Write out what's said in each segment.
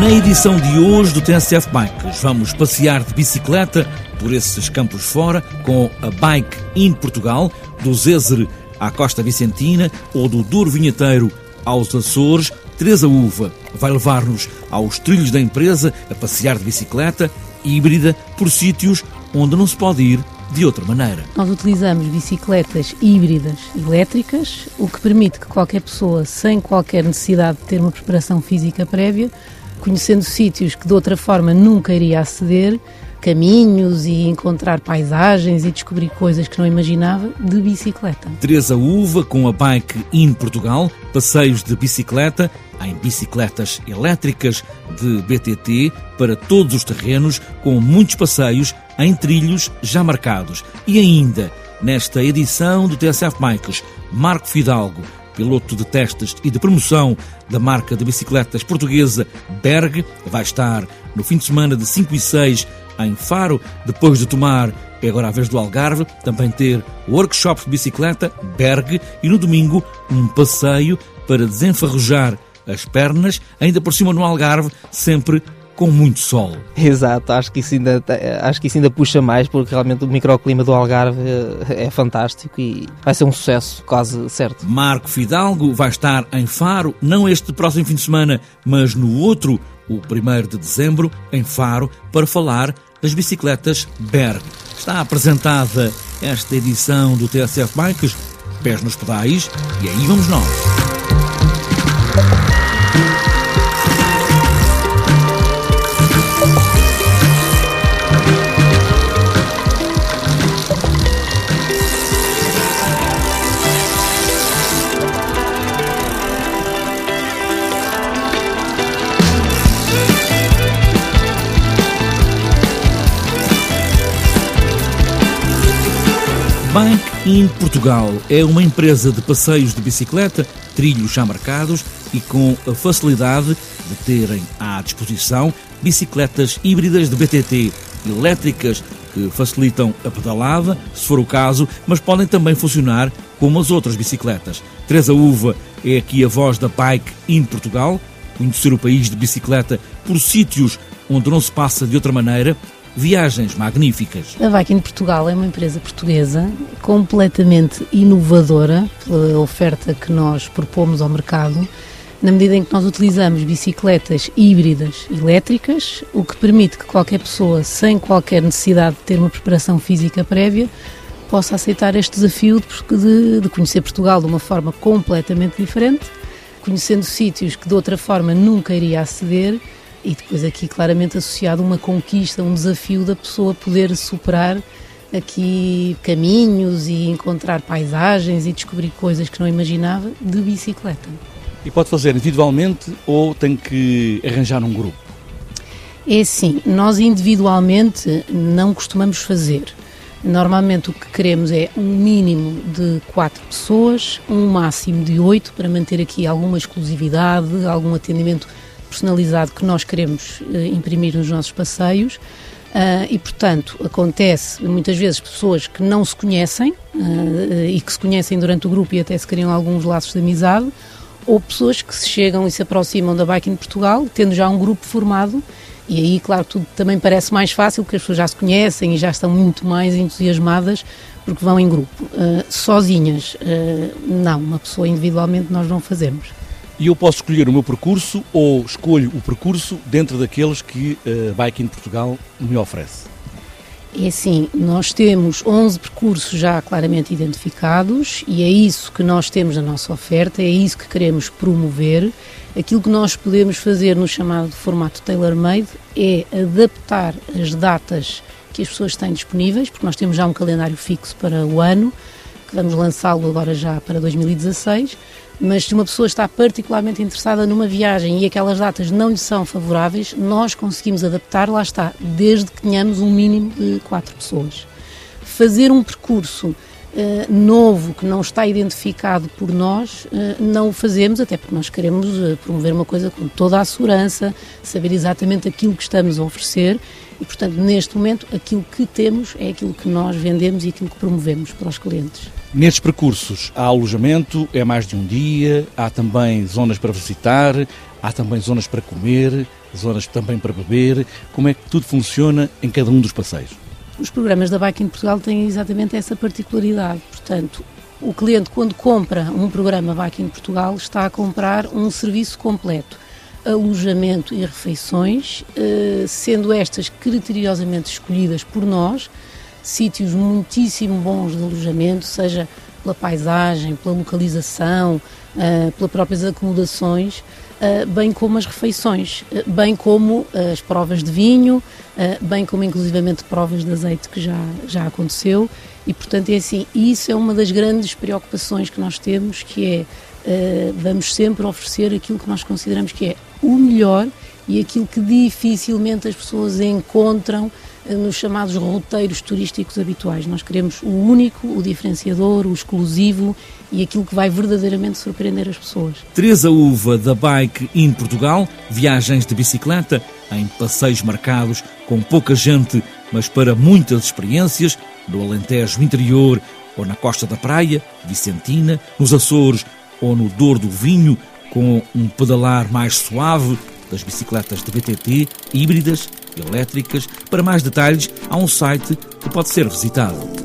Na edição de hoje do TSF Bikes, vamos passear de bicicleta por esses campos fora com a Bike in Portugal, do Zézer à Costa Vicentina ou do Duro Vinheteiro aos Açores. Teresa Uva vai levar-nos aos trilhos da empresa a passear de bicicleta híbrida por sítios onde não se pode ir de outra maneira. Nós utilizamos bicicletas híbridas elétricas, o que permite que qualquer pessoa, sem qualquer necessidade de ter uma preparação física prévia, conhecendo sítios que de outra forma nunca iria aceder, caminhos e encontrar paisagens e descobrir coisas que não imaginava de bicicleta. Teresa Uva com a Bike in Portugal, passeios de bicicleta em bicicletas elétricas de BTT para todos os terrenos, com muitos passeios em trilhos já marcados. E ainda, nesta edição do TSF Bikes, Marco Fidalgo, piloto de testes e de promoção da marca de bicicletas portuguesa Berg, vai estar no fim de semana de 5 e 6 em Faro, depois de tomar, é agora a vez do Algarve, também ter workshop de bicicleta Berg e no domingo um passeio para desenferrujar as pernas, ainda por cima no Algarve, sempre com muito sol. Exato, acho que, isso ainda, acho que isso ainda puxa mais, porque realmente o microclima do Algarve é, é fantástico e vai ser um sucesso, quase certo. Marco Fidalgo vai estar em Faro, não este próximo fim de semana, mas no outro, o 1 de dezembro, em Faro, para falar das bicicletas Berg. Está apresentada esta edição do TSF Bikes, pés nos pedais, e aí vamos nós. Bike in Portugal é uma empresa de passeios de bicicleta, trilhos já marcados e com a facilidade de terem à disposição bicicletas híbridas de BTT, elétricas que facilitam a pedalada, se for o caso, mas podem também funcionar como as outras bicicletas. Teresa Uva é aqui a voz da Bike in Portugal, conhecer o país de bicicleta por sítios onde não se passa de outra maneira viagens magníficas. A Viking Portugal é uma empresa portuguesa completamente inovadora pela oferta que nós propomos ao mercado, na medida em que nós utilizamos bicicletas híbridas elétricas, o que permite que qualquer pessoa, sem qualquer necessidade de ter uma preparação física prévia, possa aceitar este desafio de, de conhecer Portugal de uma forma completamente diferente, conhecendo sítios que de outra forma nunca iria aceder e depois aqui claramente associado uma conquista, um desafio da pessoa poder superar aqui caminhos e encontrar paisagens e descobrir coisas que não imaginava de bicicleta. E pode fazer individualmente ou tem que arranjar um grupo? É assim, nós individualmente não costumamos fazer. Normalmente o que queremos é um mínimo de quatro pessoas, um máximo de oito, para manter aqui alguma exclusividade, algum atendimento personalizado que nós queremos uh, imprimir nos nossos passeios. Uh, e, portanto, acontece muitas vezes pessoas que não se conhecem uh, e que se conhecem durante o grupo e até se criam alguns laços de amizade, ou pessoas que se chegam e se aproximam da Bike in Portugal, tendo já um grupo formado, e aí, claro, tudo também parece mais fácil, porque as pessoas já se conhecem e já estão muito mais entusiasmadas porque vão em grupo. Uh, sozinhas, não, uma pessoa individualmente nós não fazemos e eu posso escolher o meu percurso ou escolho o percurso dentro daqueles que a uh, Bike in Portugal me oferece? É assim, nós temos 11 percursos já claramente identificados e é isso que nós temos na nossa oferta, é isso que queremos promover. Aquilo que nós podemos fazer no chamado formato tailor-made é adaptar as datas que as pessoas têm disponíveis, porque nós temos já um calendário fixo para o ano, vamos lançá-lo agora já para 2016 mas se uma pessoa está particularmente interessada numa viagem e aquelas datas não lhe são favoráveis, nós conseguimos adaptar, lá está, desde que tenhamos um mínimo de quatro pessoas. Fazer um percurso Uh, novo que não está identificado por nós, uh, não o fazemos, até porque nós queremos uh, promover uma coisa com toda a segurança, saber exatamente aquilo que estamos a oferecer e, portanto, neste momento, aquilo que temos é aquilo que nós vendemos e aquilo que promovemos para os clientes. Nestes percursos há alojamento, é mais de um dia, há também zonas para visitar, há também zonas para comer. zonas também para beber. Como é que tudo funciona em cada um dos passeios? Os programas da Bike em Portugal têm exatamente essa particularidade. Portanto, o cliente, quando compra um programa Bike em Portugal, está a comprar um serviço completo. Alojamento e refeições, eh, sendo estas criteriosamente escolhidas por nós, sítios muitíssimo bons de alojamento, seja pela paisagem, pela localização, uh, pelas próprias acomodações, uh, bem como as refeições, uh, bem como as provas de vinho, bem como inclusivamente provas de azeite que já, já aconteceu. E portanto é assim, isso é uma das grandes preocupações que nós temos, que é vamos sempre oferecer aquilo que nós consideramos que é o melhor e aquilo que dificilmente as pessoas encontram nos chamados roteiros turísticos habituais. Nós queremos o único, o diferenciador, o exclusivo e aquilo que vai verdadeiramente surpreender as pessoas. Teresa Uva da Bike in Portugal, viagens de bicicleta em passeios marcados com pouca gente, mas para muitas experiências, no Alentejo interior ou na costa da praia, Vicentina, nos Açores ou no Douro do Vinho, com um pedalar mais suave das bicicletas de BTT, híbridas elétricas. Para mais detalhes, há um site que pode ser visitado.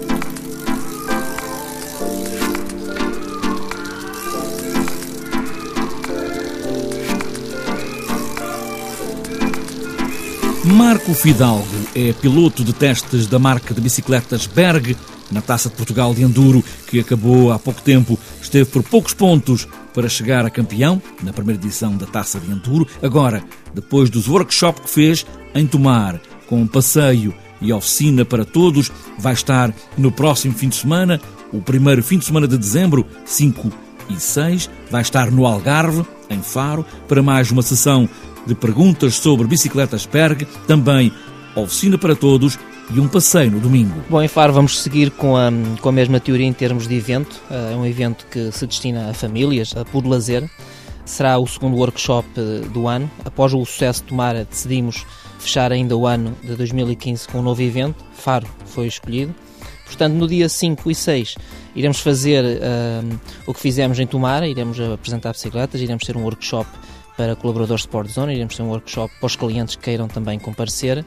Marco Fidalgo é piloto de testes da marca de bicicletas Berg na Taça de Portugal de Enduro, que acabou há pouco tempo. Esteve por poucos pontos para chegar a campeão na primeira edição da Taça de Enduro. Agora, depois dos workshops que fez em Tomar, com um passeio e oficina para todos, vai estar no próximo fim de semana, o primeiro fim de semana de dezembro, 5 e 6, vai estar no Algarve, em Faro, para mais uma sessão de perguntas sobre bicicletas Berg, também oficina para todos e um passeio no domingo. Bom, em Faro vamos seguir com a, com a mesma teoria em termos de evento. Eh, é um evento que se destina a famílias, a puro lazer. Será o segundo workshop eh, do ano. Após o sucesso de Tomara, decidimos fechar ainda o ano de 2015 com um novo evento. Faro foi escolhido. Portanto, no dia 5 e 6 iremos fazer o que fizemos em Tomara, iremos apresentar bicicletas, iremos ter um workshop para colaboradores de Sport Zone, iremos ter um workshop para os clientes que queiram também comparecer.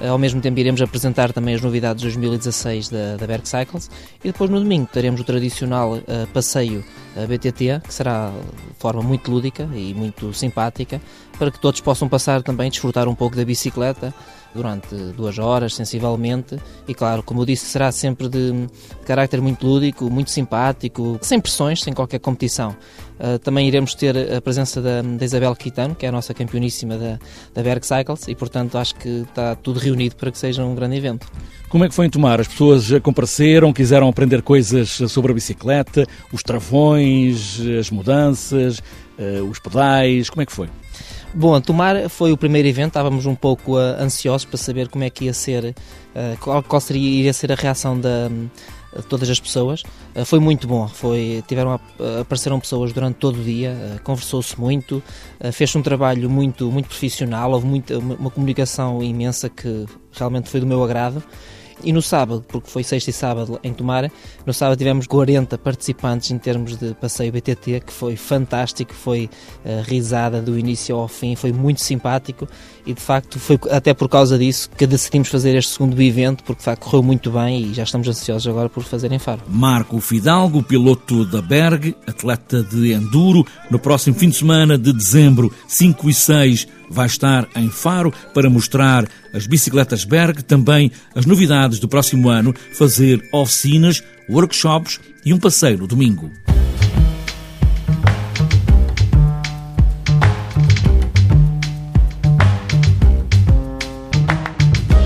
Ao mesmo tempo iremos apresentar também as novidades de 2016 da, da Berg Cycles e depois no domingo teremos o tradicional uh, passeio uh, eh, BTT, que será de forma muito lúdica e muito simpática, para que todos possam passar também, desfrutar um pouco da bicicleta, durante duas horas, sensivelmente, e claro, como eu disse, será sempre de, carácter muito lúdico, muito simpático, sem pressões, sem qualquer competição. Uh, também iremos ter a presença da, da, Isabel Quitano, que é a nossa campeoníssima da, da Berg Cycles, e portanto acho que está tudo reunido para que seja um grande evento. Como é que foi em Tomar? As pessoas já compareceram, quiseram aprender coisas sobre a bicicleta, os travões, as mudanças, uh, os pedais, como é que foi? Bom, Tomar foi o primeiro evento, estávamos um pouco uh, ansiosos para saber como é que ia ser, uh, qual, qual seria iria ser a reação da, de todas as pessoas. Uh, foi muito bom, foi, tiveram a, apareceram pessoas durante todo o dia, conversou-se muito, fez um trabalho muito, muito profissional, houve muita, uma comunicação imensa que realmente foi do meu agrado. E no sábado, porque foi sexta e sábado em Tomara, no sábado tivemos 40 participantes em termos de passeio BTT, que foi fantástico, foi uh, risada do início ao fim, foi muito simpático e de facto foi até por causa disso que decidimos fazer este segundo evento, porque de facto correu muito bem e já estamos ansiosos agora por fazer em Faro. Marco Fidalgo, piloto da Berg, atleta de enduro, no próximo fim de semana de dezembro, 5 e 6, vai estar em Faro para mostrar as bicicletas Berg, também as novidades do próximo ano, fazer oficinas, workshops e um passeio no domingo.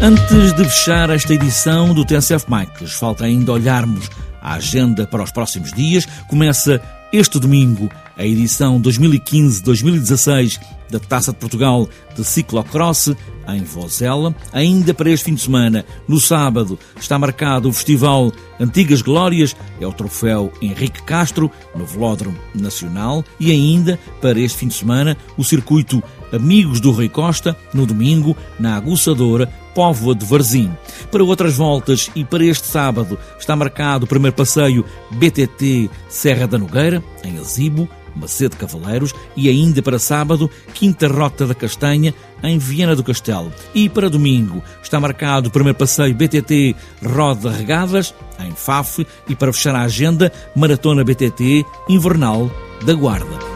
Antes de fechar esta edição do TSF Mikes, falta ainda olharmos a agenda para os próximos dias. Começa este domingo a edição 2015-2016 da Taça de Portugal de ciclocross em Vozela. Ainda para este fim de semana, no sábado, está marcado o Festival Antigas Glórias, é o troféu Henrique Castro, no Velódromo Nacional. E ainda para este fim de semana, o circuito Amigos do Rei Costa, no domingo, na Aguçadora, Póvoa de Varzim. Para outras voltas e para este sábado está marcado o primeiro passeio BTT Serra da Nogueira, em Azibo, Macedo Cavaleiros e ainda para sábado, Quinta Rota da Castanha, em Viena do Castelo. E para domingo está marcado o primeiro passeio BTT Roda Regadas, em Faf, e para fechar a agenda, Maratona BTT Invernal da Guarda.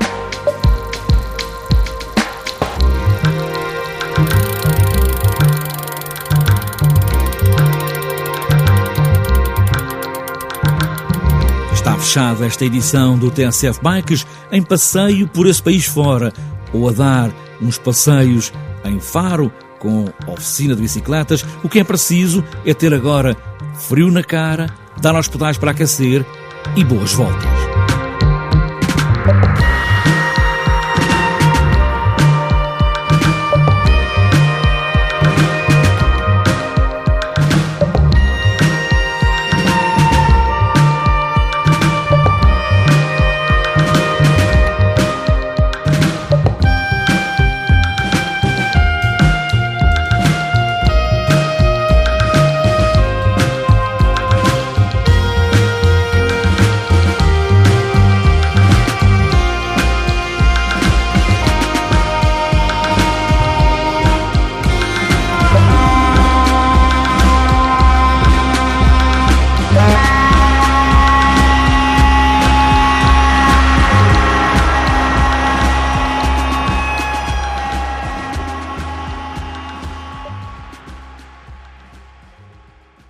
Fechada esta edição do TSF Bikes em passeio por esse país fora, ou a dar uns passeios em Faro com oficina de bicicletas. O que é preciso é ter agora frio na cara, dar aos pedais para aquecer e boas voltas.